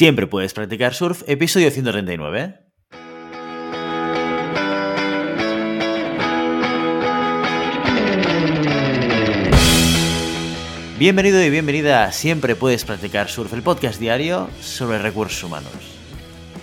Siempre puedes practicar surf, episodio 139. Bienvenido y bienvenida a Siempre puedes practicar surf, el podcast diario sobre recursos humanos.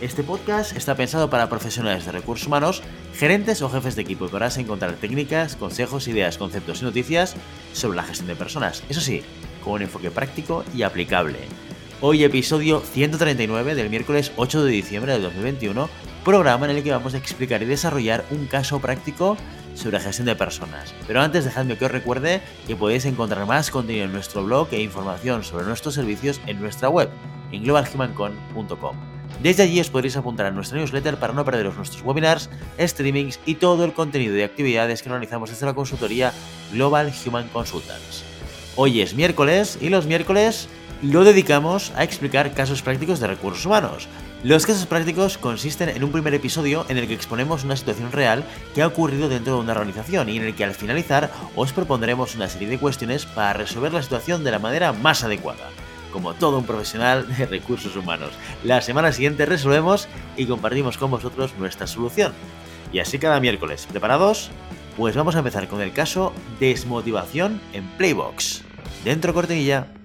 Este podcast está pensado para profesionales de recursos humanos, gerentes o jefes de equipo y podrás encontrar técnicas, consejos, ideas, conceptos y noticias sobre la gestión de personas. Eso sí, con un enfoque práctico y aplicable. Hoy episodio 139 del miércoles 8 de diciembre de 2021, programa en el que vamos a explicar y desarrollar un caso práctico sobre gestión de personas. Pero antes dejadme que os recuerde que podéis encontrar más contenido en nuestro blog e información sobre nuestros servicios en nuestra web, en globalhumancon.com. Desde allí os podréis apuntar a nuestra newsletter para no perderos nuestros webinars, streamings y todo el contenido y actividades que realizamos desde la consultoría Global Human Consultants. Hoy es miércoles y los miércoles lo dedicamos a explicar casos prácticos de recursos humanos. Los casos prácticos consisten en un primer episodio en el que exponemos una situación real que ha ocurrido dentro de una organización y en el que al finalizar os propondremos una serie de cuestiones para resolver la situación de la manera más adecuada. Como todo un profesional de recursos humanos. La semana siguiente resolvemos y compartimos con vosotros nuestra solución. Y así cada miércoles. ¿Preparados? Pues vamos a empezar con el caso Desmotivación en Playbox. Dentro cortinilla.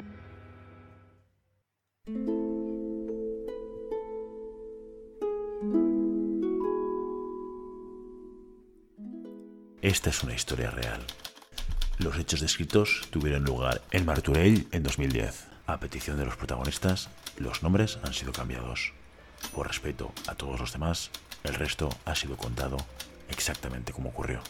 Esta es una historia real. Los hechos descritos tuvieron lugar en Martorell en 2010. A petición de los protagonistas, los nombres han sido cambiados. Por respeto a todos los demás, el resto ha sido contado exactamente como ocurrió.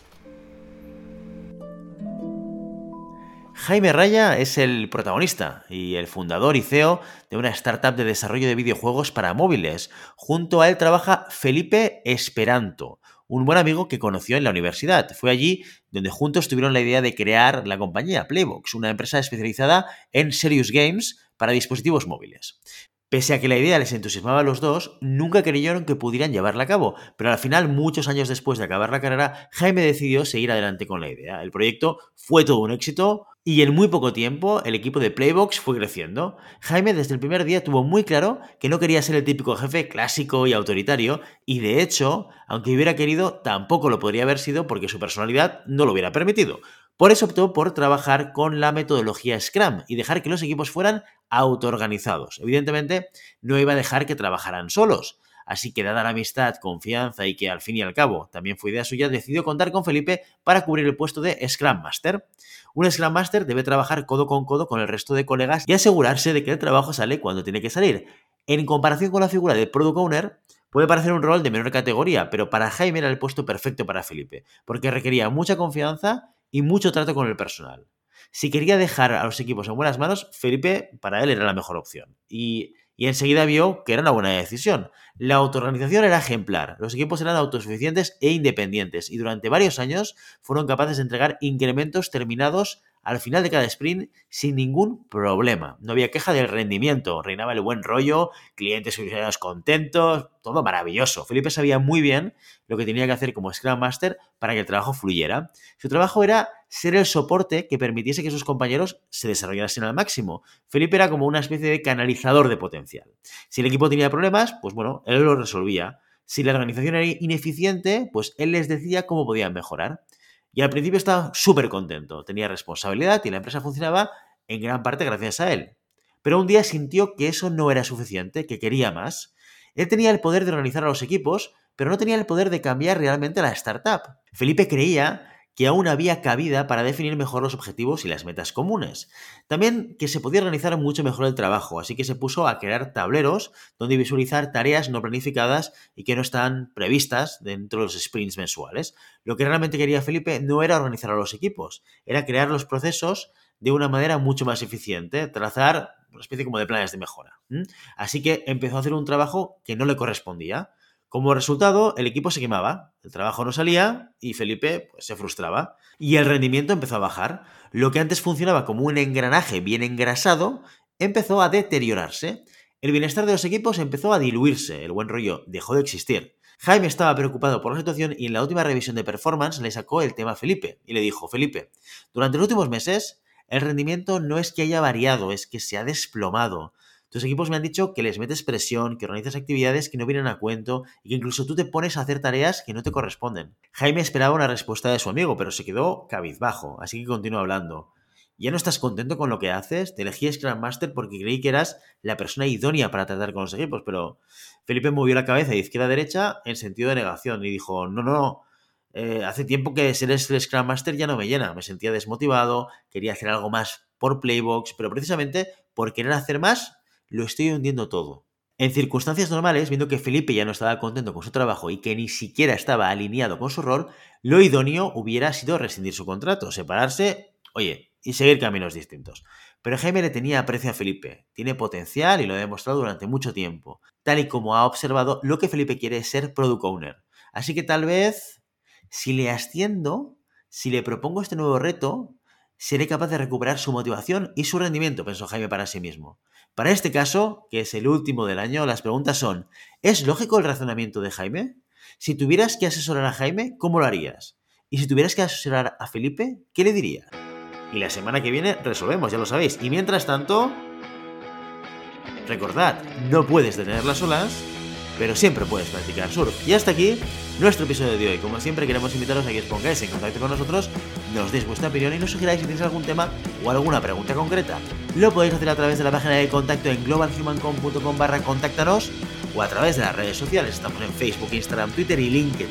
Jaime Raya es el protagonista y el fundador y CEO de una startup de desarrollo de videojuegos para móviles. Junto a él trabaja Felipe Esperanto, un buen amigo que conoció en la universidad. Fue allí donde juntos tuvieron la idea de crear la compañía Playbox, una empresa especializada en serious games para dispositivos móviles. Pese a que la idea les entusiasmaba a los dos, nunca creyeron que pudieran llevarla a cabo, pero al final, muchos años después de acabar la carrera, Jaime decidió seguir adelante con la idea. El proyecto fue todo un éxito, y en muy poco tiempo el equipo de Playbox fue creciendo. Jaime desde el primer día tuvo muy claro que no quería ser el típico jefe clásico y autoritario, y de hecho, aunque hubiera querido, tampoco lo podría haber sido porque su personalidad no lo hubiera permitido. Por eso optó por trabajar con la metodología Scrum y dejar que los equipos fueran autoorganizados. Evidentemente, no iba a dejar que trabajaran solos. Así que dada la amistad, confianza y que al fin y al cabo también fue idea suya, decidió contar con Felipe para cubrir el puesto de Scrum Master. Un Scrum Master debe trabajar codo con codo con el resto de colegas y asegurarse de que el trabajo sale cuando tiene que salir. En comparación con la figura de Product Owner, puede parecer un rol de menor categoría, pero para Jaime era el puesto perfecto para Felipe, porque requería mucha confianza y mucho trato con el personal. Si quería dejar a los equipos en buenas manos, Felipe para él era la mejor opción. Y y enseguida vio que era una buena decisión. La autoorganización era ejemplar, los equipos eran autosuficientes e independientes y durante varios años fueron capaces de entregar incrementos terminados al final de cada sprint sin ningún problema. No había queja del rendimiento, reinaba el buen rollo, clientes y usuarios contentos, todo maravilloso. Felipe sabía muy bien lo que tenía que hacer como Scrum Master para que el trabajo fluyera. Su trabajo era ser el soporte que permitiese que sus compañeros se desarrollasen al máximo. Felipe era como una especie de canalizador de potencial. Si el equipo tenía problemas, pues bueno, él los resolvía. Si la organización era ineficiente, pues él les decía cómo podían mejorar. Y al principio estaba súper contento, tenía responsabilidad y la empresa funcionaba en gran parte gracias a él. Pero un día sintió que eso no era suficiente, que quería más. Él tenía el poder de organizar a los equipos, pero no tenía el poder de cambiar realmente la startup. Felipe creía que aún había cabida para definir mejor los objetivos y las metas comunes. También que se podía organizar mucho mejor el trabajo, así que se puso a crear tableros donde visualizar tareas no planificadas y que no están previstas dentro de los sprints mensuales. Lo que realmente quería Felipe no era organizar a los equipos, era crear los procesos de una manera mucho más eficiente, trazar una especie como de planes de mejora. Así que empezó a hacer un trabajo que no le correspondía como resultado, el equipo se quemaba, el trabajo no salía y Felipe pues, se frustraba. Y el rendimiento empezó a bajar. Lo que antes funcionaba como un engranaje bien engrasado empezó a deteriorarse. El bienestar de los equipos empezó a diluirse, el buen rollo dejó de existir. Jaime estaba preocupado por la situación y en la última revisión de performance le sacó el tema a Felipe y le dijo, Felipe, durante los últimos meses el rendimiento no es que haya variado, es que se ha desplomado. Tus equipos me han dicho que les metes presión, que organizas actividades que no vienen a cuento y que incluso tú te pones a hacer tareas que no te corresponden. Jaime esperaba una respuesta de su amigo, pero se quedó cabizbajo, así que continúa hablando. ¿Ya no estás contento con lo que haces? Te elegí Scrum Master porque creí que eras la persona idónea para tratar con los equipos, pero Felipe movió la cabeza de izquierda a derecha en sentido de negación y dijo, no, no, no, eh, hace tiempo que ser el Scrum Master ya no me llena, me sentía desmotivado, quería hacer algo más por Playbox, pero precisamente por querer hacer más, lo estoy hundiendo todo. En circunstancias normales, viendo que Felipe ya no estaba contento con su trabajo y que ni siquiera estaba alineado con su rol, lo idóneo hubiera sido rescindir su contrato, separarse, oye, y seguir caminos distintos. Pero Jaime le tenía aprecio a Felipe, tiene potencial y lo ha demostrado durante mucho tiempo. Tal y como ha observado, lo que Felipe quiere es ser product owner. Así que tal vez si le asciendo, si le propongo este nuevo reto, seré capaz de recuperar su motivación y su rendimiento, pensó Jaime para sí mismo. Para este caso, que es el último del año, las preguntas son, ¿es lógico el razonamiento de Jaime? Si tuvieras que asesorar a Jaime, ¿cómo lo harías? Y si tuvieras que asesorar a Felipe, ¿qué le dirías? Y la semana que viene resolvemos, ya lo sabéis. Y mientras tanto, recordad, no puedes detener las olas, pero siempre puedes practicar surf. Y hasta aquí nuestro episodio de hoy. Como siempre, queremos invitaros a que os pongáis en contacto con nosotros, nos deis vuestra opinión y nos sugeráis si tenéis algún tema o alguna pregunta concreta. Lo podéis hacer a través de la página de contacto en globalhumancom.com barra contáctanos o a través de las redes sociales. Estamos en Facebook, Instagram, Twitter y LinkedIn.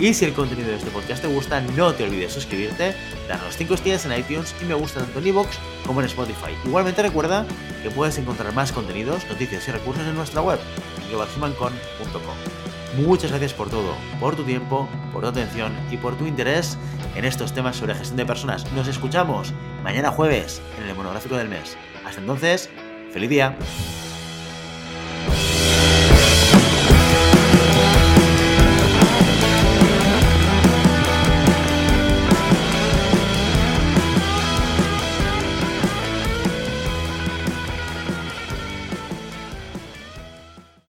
Y si el contenido de este podcast te gusta, no te olvides suscribirte, darnos 5 estrellas en iTunes y me gusta tanto en iVoox como en Spotify. Igualmente recuerda que puedes encontrar más contenidos, noticias y recursos en nuestra web, globalhumancon.com. Muchas gracias por todo, por tu tiempo, por tu atención y por tu interés en estos temas sobre gestión de personas. Nos escuchamos mañana jueves en el monográfico del mes. Hasta entonces, feliz día.